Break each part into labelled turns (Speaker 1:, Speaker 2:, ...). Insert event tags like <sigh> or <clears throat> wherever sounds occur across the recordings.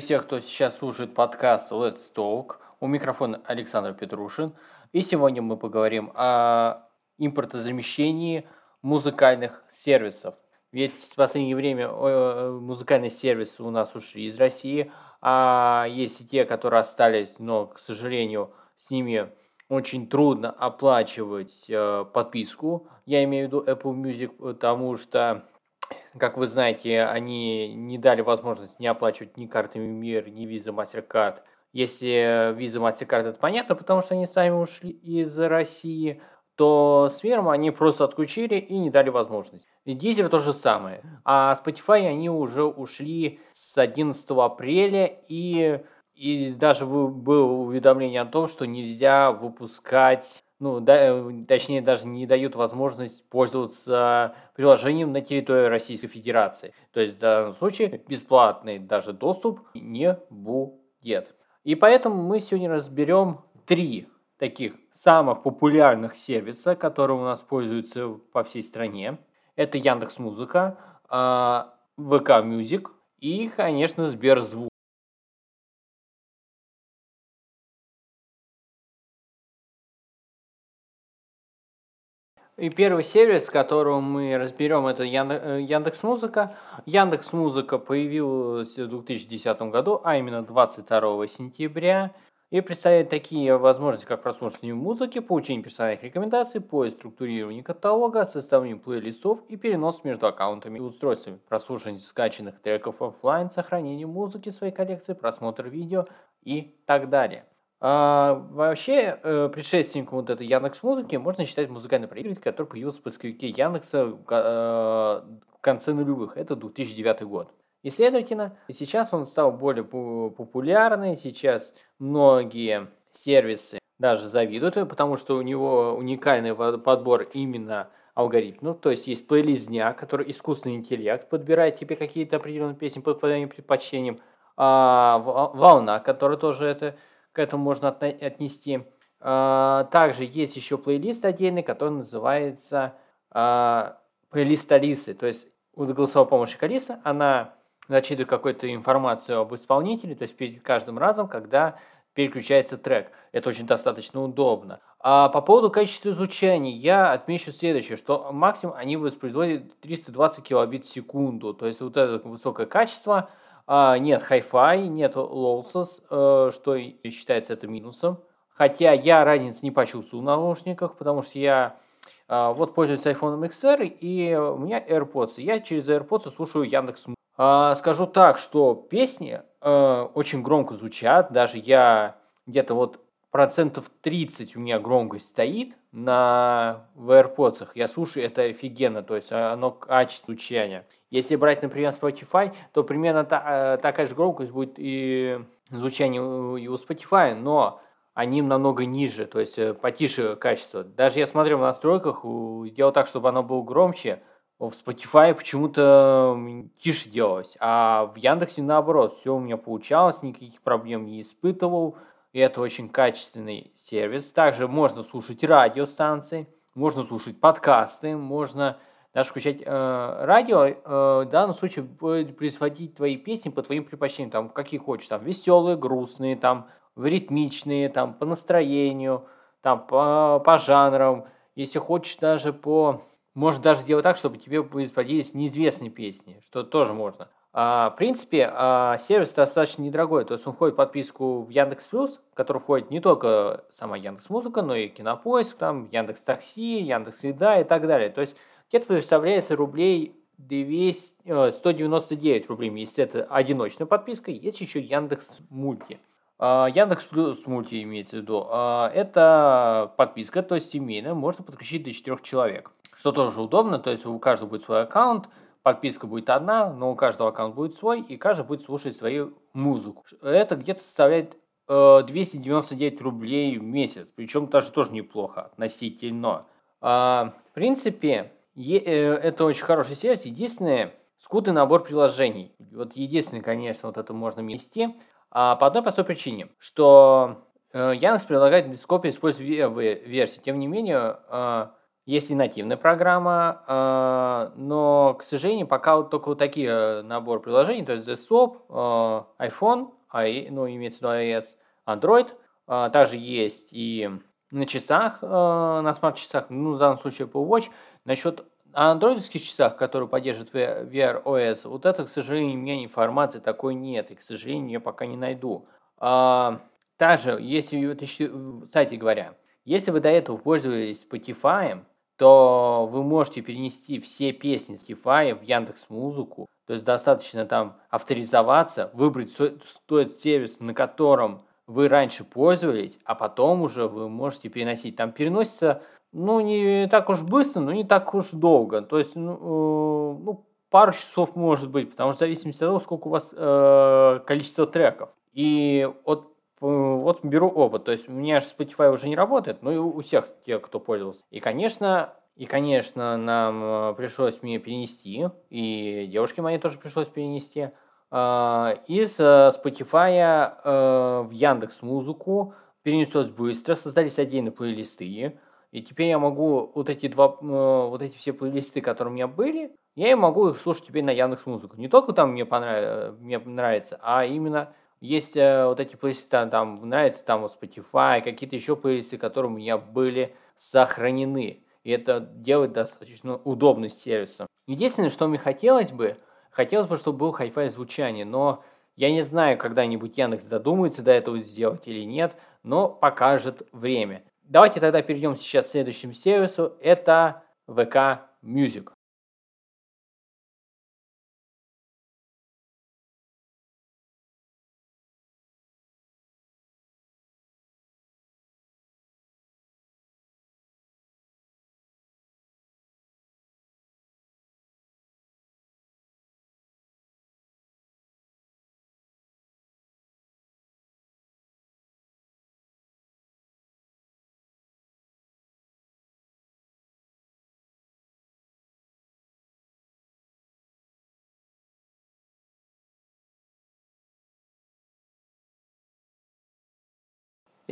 Speaker 1: Приветствую всех, кто сейчас слушает подкаст Let's Talk. У микрофона Александр Петрушин. И сегодня мы поговорим о импортозамещении музыкальных сервисов. Ведь в последнее время э, музыкальные сервисы у нас ушли из России, а есть и те, которые остались, но, к сожалению, с ними очень трудно оплачивать э, подписку. Я имею в виду Apple Music, потому что как вы знаете, они не дали возможность не оплачивать ни картами МИР, ни Visa, MasterCard. Если Visa, MasterCard, это понятно, потому что они сами ушли из России, то с Миром они просто отключили и не дали возможность. И то же самое. А Spotify они уже ушли с 11 апреля и, и даже было уведомление о том, что нельзя выпускать ну, да, э, точнее, даже не дают возможность пользоваться приложением на территории Российской Федерации. То есть в данном случае бесплатный даже доступ не будет. И поэтому мы сегодня разберем три таких самых популярных сервиса, которые у нас пользуются по всей стране. Это Яндекс Музыка, а, ВК Music и, конечно, Сберзвук. И первый сервис, которого мы разберем, это э, Яндекс Музыка. Яндекс Музыка появилась в 2010 году, а именно 22 сентября. И представляет такие возможности, как прослушивание музыки, получение персональных рекомендаций, поиск структурирование каталога, составление плейлистов и перенос между аккаунтами и устройствами, прослушивание скачанных треков офлайн, сохранение музыки в своей коллекции, просмотр видео и так далее. А, вообще, э, предшественником вот этой Яндекс Музыки можно считать музыкальный проигрыватель, который появился в поисковике Яндекса э, в конце нулевых. Это 2009 год. И, следовательно, сейчас он стал более популярный. Сейчас многие сервисы даже завидуют, потому что у него уникальный подбор именно алгоритмов. То есть есть плейлист дня, который искусственный интеллект подбирает тебе какие-то определенные песни по твоим предпочтениям. А волна, которая тоже это к этому можно отнести. А, также есть еще плейлист отдельный, который называется а, плейлист Алисы. То есть у голосовой помощи Алиса, она зачитывает какую-то информацию об исполнителе, то есть перед каждым разом, когда переключается трек. Это очень достаточно удобно. А по поводу качества звучания я отмечу следующее, что максимум они воспроизводят 320 килобит в секунду. То есть вот это высокое качество – нет Hi-Fi, нет lossless, э, что считается это минусом. Хотя я разницы не почувствовал в наушниках, потому что я э, вот пользуюсь iPhone XR, и у меня AirPods. Я через AirPods слушаю Яндекс. Э, скажу так, что песни э, очень громко звучат. Даже я где-то вот процентов 30 у меня громкость стоит на в AirPods. Я слушаю, это офигенно, то есть оно качество звучания. Если брать, например, Spotify, то примерно та, э, такая же громкость будет и звучание и у Spotify, но они намного ниже, то есть э, потише качество. Даже я смотрел в настройках, делал так, чтобы оно было громче, в Spotify почему-то тише делалось, а в Яндексе наоборот, все у меня получалось, никаких проблем не испытывал, и это очень качественный сервис. Также можно слушать радиостанции, можно слушать подкасты, можно даже включать э, радио, э, в данном случае будет производить твои песни по твоим предпочтениям, там, какие хочешь, там, веселые, грустные, там, ритмичные, там, по настроению, там, по, по жанрам, если хочешь даже по... Можно даже сделать так, чтобы тебе производились неизвестные песни, что тоже можно. А, в принципе, а, сервис достаточно недорогой, то есть он входит в подписку в Яндекс Плюс, в который входит не только сама Яндекс Музыка, но и Кинопоиск, там Яндекс Такси, Яндекс Еда и так далее. То есть где-то представляется рублей 200, 199 э, рублей, если это одиночная подписка, есть еще Яндекс Мульти. А, Яндекс Плюс Мульти имеется в виду. Это подписка, то есть семейная, можно подключить до 4 человек. Что тоже удобно, то есть у каждого будет свой аккаунт, подписка будет одна, но у каждого аккаунт будет свой, и каждый будет слушать свою музыку. Это где-то составляет 299 э, рублей в месяц, причем даже тоже неплохо относительно. А, в принципе, э, это очень хороший сервис. Единственное, скудный набор приложений. Вот единственное, конечно, вот это можно вместе. А, по одной простой причине, что э, Яндекс предлагает дископию использовать версии. Тем не менее, э, есть и нативная программа, э, но, к сожалению, пока вот только вот такие э, набор приложений, то есть desktop, э, iPhone, ну, имеется в виду iOS, Android, э, также есть и на часах, э, на смарт-часах, ну, в данном случае Apple Watch. Насчет андроидских часах, которые поддерживают VR OS, вот это, к сожалению, у меня информации такой нет, и, к сожалению, я пока не найду. А, также, если, кстати говоря, если вы до этого пользовались Spotify, то вы можете перенести все песни Spotify в Яндекс Музыку. То есть достаточно там авторизоваться, выбрать тот сервис, на котором вы раньше пользовались, а потом уже вы можете переносить. Там переносится, ну, не так уж быстро, но не так уж долго. То есть, ну, э, ну пару часов может быть, потому что в зависимости от того, сколько у вас э, количество треков. И от вот беру опыт, то есть у меня же Spotify уже не работает, но и у всех тех, кто пользовался. И, конечно, и, конечно, нам э, пришлось мне перенести, и девушке моей тоже пришлось перенести, а, из э, Spotify э, в Яндекс Музыку перенеслось быстро, создались отдельные плейлисты, и теперь я могу вот эти два, вот эти все плейлисты, которые у меня были, я и могу их слушать теперь на Яндекс Музыку. Не только там мне, понрав... мне нравится, а именно есть вот эти плейлисты, там, там нравится там вот Spotify, какие-то еще плейлисты, которые у меня были сохранены. И это делает достаточно удобным сервисом. Единственное, что мне хотелось бы – Хотелось бы, чтобы был Hi-Fi звучание, но я не знаю, когда-нибудь Яндекс додумается до этого сделать или нет, но покажет время. Давайте тогда перейдем сейчас к следующему сервису. Это VK Music.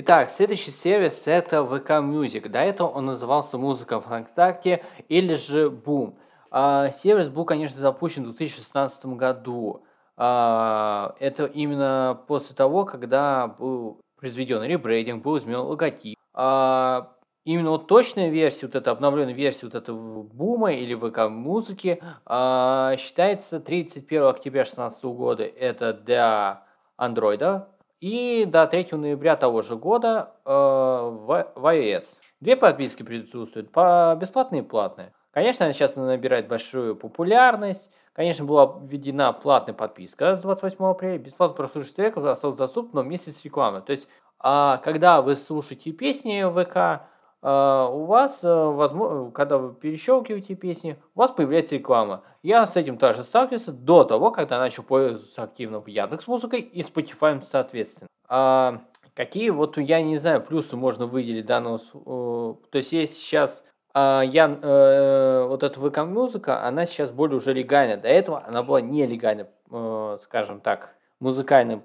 Speaker 1: Итак, следующий сервис это VK Music. До этого он назывался Музыка ВКонтакте или же Boom. А, сервис был, конечно, запущен в 2016 году. А, это именно после того, когда был произведен ребрейдинг, был изменен логотип. А, именно вот точная версия, вот эта обновленная версия вот этого бума или ВК музыки считается 31 октября 2016 года. Это для андроида, и до 3 ноября того же года э, в, в iOS. Две подписки присутствуют, по бесплатные и платные. Конечно, она сейчас набирает большую популярность. Конечно, была введена платная подписка с 28 апреля. Бесплатно прослушать треков осталось доступно вместе с рекламой. То есть, а, когда вы слушаете песни в ВК, у вас, э, возможно, когда вы перещелкиваете песни, у вас появляется реклама. Я с этим тоже сталкивался до того, когда начал пользоваться активно Яндекс Музыкой и Spotify соответственно. А какие вот я не знаю плюсы можно выделить данного, то есть есть сейчас а, я, э, вот эта ВК музыка, она сейчас более уже легальная. До этого она была нелегальной, э, скажем так, музыкальным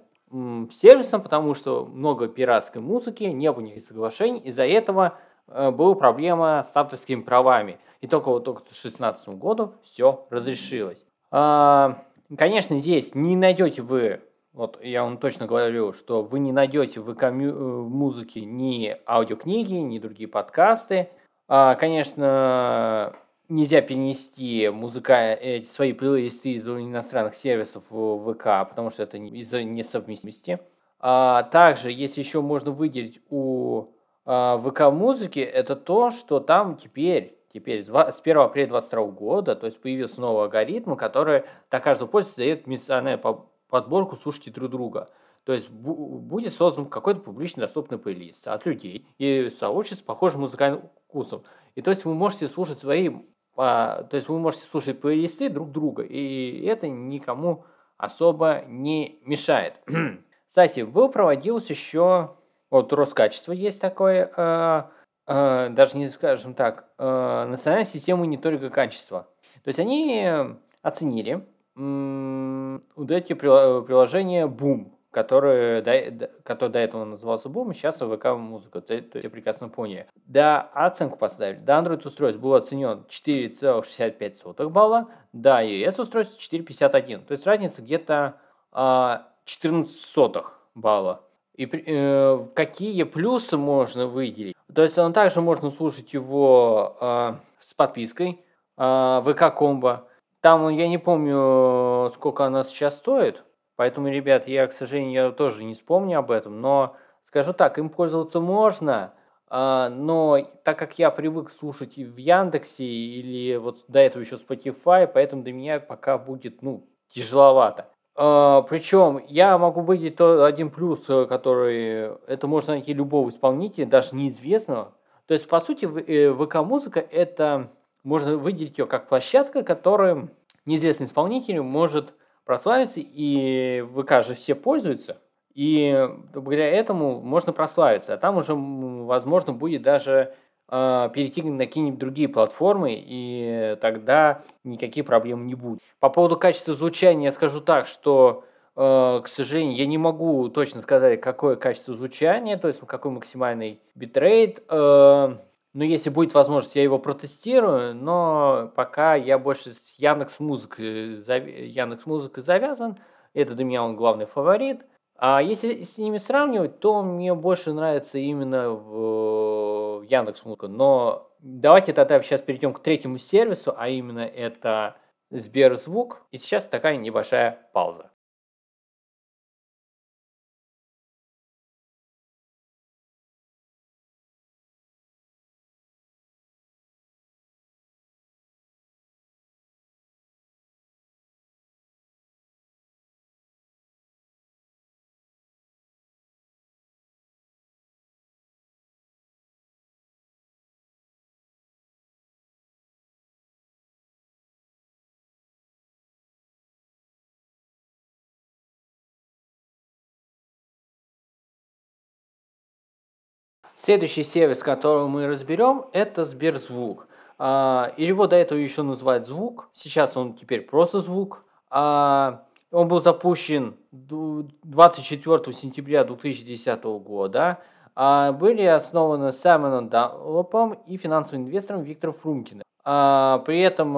Speaker 1: сервисом, потому что много пиратской музыки, не было никаких соглашений, из-за этого Э, была проблема с авторскими правами. И только вот только к 2016 году все разрешилось. А, конечно, здесь не найдете вы, вот я вам точно говорю, что вы не найдете в, э, в музыке ни аудиокниги, ни другие подкасты. А, конечно, нельзя перенести музыка, эти, свои плейлисты из иностранных сервисов в ВК, потому что это из-за несовместимости. А, также, если еще можно выделить у ВК-музыки, это то, что там теперь, теперь с 1 апреля 2022 года, то есть появился новый алгоритм, который для каждого пользователя дает миссионную подборку «Слушайте друг друга». То есть будет создан какой-то публично доступный плейлист от людей и сообществ с похожим музыкальным вкусом. И то есть вы можете слушать свои, а, то есть вы можете слушать плейлисты друг друга, и это никому особо не мешает. <clears throat> Кстати, был проводился еще вот Роскачество есть такое, э, э, даже не скажем так, э, национальная система мониторинга качества. То есть они оценили э, вот эти приложения Boom, который до, который до этого назывался Boom, сейчас ВК-музыка, то, то есть прекрасно поняли. Да, оценку поставили. До Android устройств был оценен 4,65 балла, да, iOS устройств 4,51. То есть разница где-то а, 14 сотых балла. И э, какие плюсы можно выделить? То есть он также можно слушать его э, с подпиской э, ВК Комбо. Там я не помню, сколько она сейчас стоит. Поэтому, ребят, я, к сожалению, я тоже не вспомню об этом. Но скажу так, им пользоваться можно. Э, но так как я привык слушать и в Яндексе, или вот до этого еще Spotify, поэтому для меня пока будет, ну, тяжеловато. А, Причем я могу выделить то один плюс, э, который это можно найти любого исполнителя, даже неизвестного. То есть, по сути, э, ВК-музыка это можно выделить ее как площадка, которая неизвестный исполнитель может прославиться, и ВК же все пользуются, и благодаря этому можно прославиться. А там уже, возможно, будет даже э, перейти на какие-нибудь другие платформы, и тогда никаких проблем не будет. По поводу качества звучания я скажу так, что, э, к сожалению, я не могу точно сказать, какое качество звучания, то есть какой максимальный битрейт. Э, но если будет возможность, я его протестирую, но пока я больше с Яндекс Музыкой, Яндекс Музыкой завязан, это для меня он главный фаворит. А если с ними сравнивать, то мне больше нравится именно в Яндекс Музыка. Но давайте тогда сейчас перейдем к третьему сервису, а именно это Сберзвук. И сейчас такая небольшая пауза. Следующий сервис, который мы разберем, это Сберзвук. А, его до этого еще называют звук. Сейчас он теперь просто звук. А, он был запущен 24 сентября 2010 года. А, были основаны Саймоном Даллопом и финансовым инвестором Виктором Фрумкиным. При этом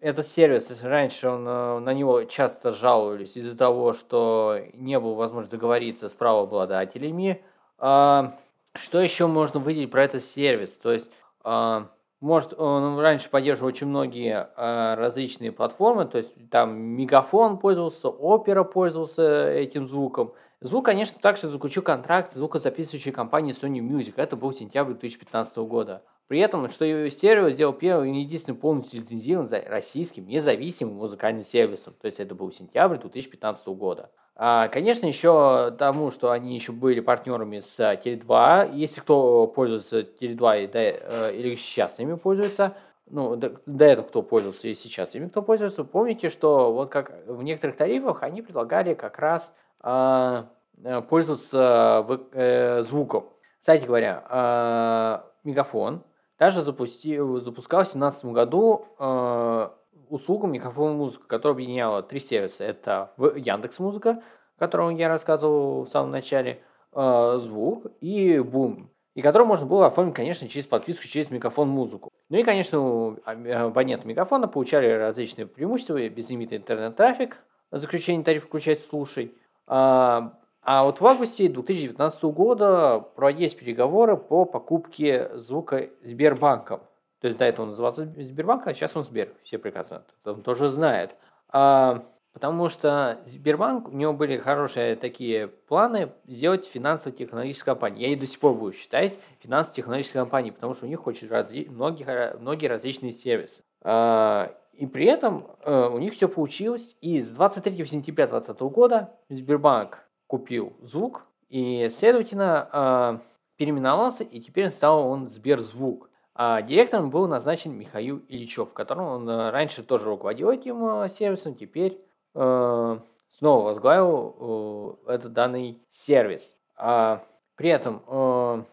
Speaker 1: этот сервис, раньше он, на него часто жаловались из-за того, что не было возможности договориться с правообладателями. А, что еще можно выделить про этот сервис? То есть, а, может, он раньше поддерживал очень многие а, различные платформы, то есть там Мегафон пользовался, Опера пользовался этим звуком. Звук, конечно, также заключил контракт с звукозаписывающей компанией Sony Music. Это был сентябрь 2015 года. При этом, что стерео сделал первым и единственным полностью лицензированным российским независимым музыкальным сервисом. То есть это был сентябрь 2015 года. А, конечно, еще тому, что они еще были партнерами с Теле2. Если кто пользуется Теле2 э, или сейчас ими пользуется, ну, до, до этого кто пользовался и сейчас ими кто пользуется, помните, что вот как в некоторых тарифах они предлагали как раз а, э, пользоваться в, э, звуком. Кстати говоря, э, Мегафон также запустил, запускал в 2017 году э, услугу микрофон музыка, которая объединяла три сервиса. Это Яндекс Музыка, о котором я рассказывал в самом начале, э, звук и бум, и который можно было оформить, конечно, через подписку, через микрофон музыку. Ну и, конечно, абоненты микрофона получали различные преимущества, безлимитный интернет-трафик, заключение тарифа включать слушай. А, а вот в августе 2019 года проводились переговоры по покупке звука Сбербанком. То есть до этого он назывался Сбербанк, а сейчас он Сбер. Все прекрасно он тоже знает. А, потому что Сбербанк, у него были хорошие такие планы сделать финансово-технологическую компанию. Я и до сих пор буду считать финансово-технологической компанией, потому что у них очень разли... многие, многие различные сервисы. А, и при этом а, у них все получилось. И с 23 сентября 2020 года Сбербанк купил звук и, следовательно, а, переименовался, и теперь стал он Сберзвук. А директором был назначен Михаил Ильичев, которым он э, раньше тоже руководил этим э, сервисом, теперь снова возглавил э, этот данный сервис. А при этом э,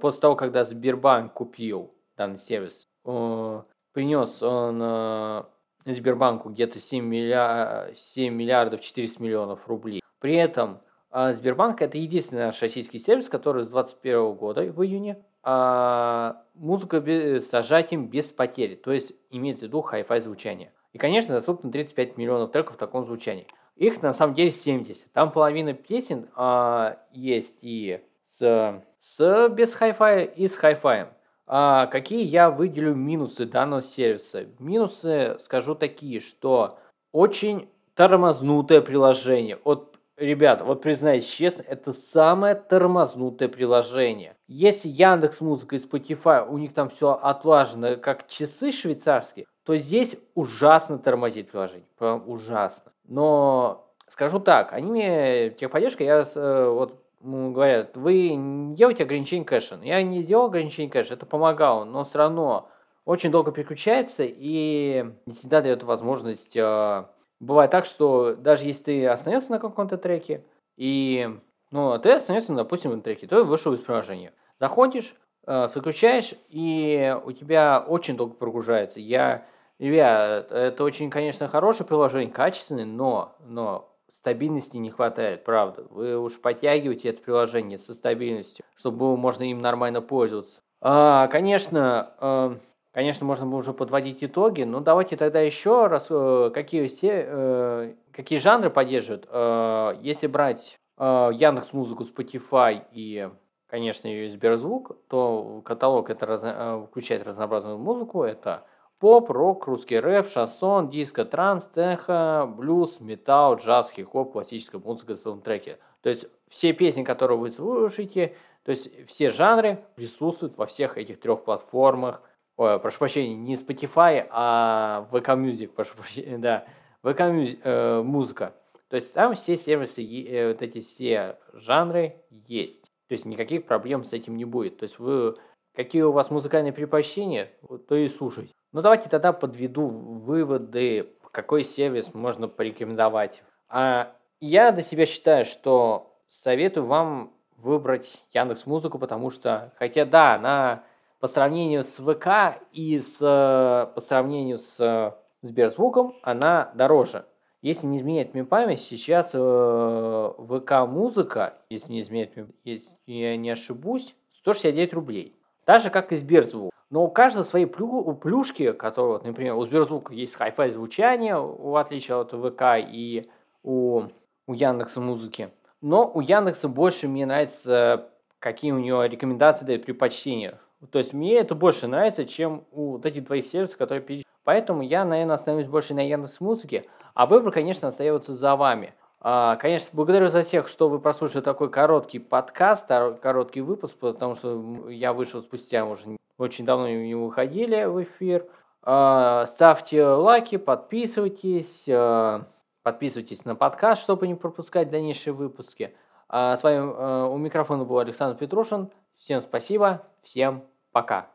Speaker 1: после того, когда Сбербанк купил данный сервис, э, принес он Сбербанку где-то 7, миллиар... 7 миллиардов 400 миллионов рублей. При этом а, Сбербанк это единственный наш российский сервис, который с 2021 года в июне а, музыка без, с зажатием без потери, то есть имеется в виду Hi-Fi звучание. И, конечно, доступно 35 миллионов треков в таком звучании. Их на самом деле 70. Там половина песен а, есть и с, с без Hi-Fi, и с Hi-Fi. А какие я выделю минусы данного сервиса? Минусы скажу такие, что очень тормознутое приложение. Вот, ребята, вот признаюсь честно, это самое тормознутое приложение. Если Яндекс Музыка и Spotify, у них там все отлажено, как часы швейцарские, то здесь ужасно тормозит приложение. Прям ужасно. Но скажу так, они мне, техподдержка, я э, вот говорят, вы делаете ограничение кэша. Я не делал ограничение кэша, это помогало, но все равно очень долго переключается и не всегда дает возможность. Э, бывает так, что даже если ты остановился на каком-то треке, и ну, ты остановился, допустим, на треке, то вышел из приложения. Заходишь, э, выключаешь, и у тебя очень долго прогружается. Я, ребят, это очень, конечно, хорошее приложение, качественное, но, но стабильности не хватает, правда. Вы уж подтягиваете это приложение со стабильностью, чтобы можно им нормально пользоваться. А, конечно, а, конечно, можно было уже подводить итоги, но давайте тогда еще раз, э, какие, все, э, какие жанры поддерживают. А, если брать а, Яндекс Музыку, Spotify и, конечно, Сберзвук, то каталог это разно, включает разнообразную музыку. Это поп, рок, русский рэп, шансон, диско, транс, техо, блюз, металл, джаз, хип-хоп, классическая музыка, саундтреки. То есть все песни, которые вы слушаете, то есть все жанры присутствуют во всех этих трех платформах. Ой, прошу прощения, не Spotify, а VK Music, прошу прощения, да, VK э, музыка. То есть там все сервисы, э, вот эти все жанры есть. То есть никаких проблем с этим не будет. То есть вы, какие у вас музыкальные предпочтения, то и слушайте. Ну, давайте тогда подведу выводы, какой сервис можно порекомендовать. А я до себя считаю, что советую вам выбрать Яндекс Музыку, потому что, хотя да, она по сравнению с ВК и с, по сравнению с Сберзвуком, она дороже. Если не изменяет мне память, сейчас э, ВК музыка, если не изменяет, если я не ошибусь, 169 рублей. Так же, как и Сберзвук. Но у каждого свои плю, плюшки, которые, вот, например, у Сберзвука есть хай-фай звучание, в отличие от ВК и у, у Яндекса музыки. Но у Яндекса больше мне нравится, какие у него рекомендации дают предпочтения. То есть мне это больше нравится, чем у вот этих двоих сервисов, которые перечислены. Поэтому я, наверное, остановлюсь больше на Яндекс Музыке, а выбор, конечно, остается за вами. А, конечно, благодарю за всех, что вы прослушали такой короткий подкаст, короткий выпуск, потому что я вышел спустя уже очень давно не выходили в эфир. А, ставьте лайки, подписывайтесь, а, подписывайтесь на подкаст, чтобы не пропускать дальнейшие выпуски. С вами у микрофона был Александр Петрушин. Всем спасибо, всем пока.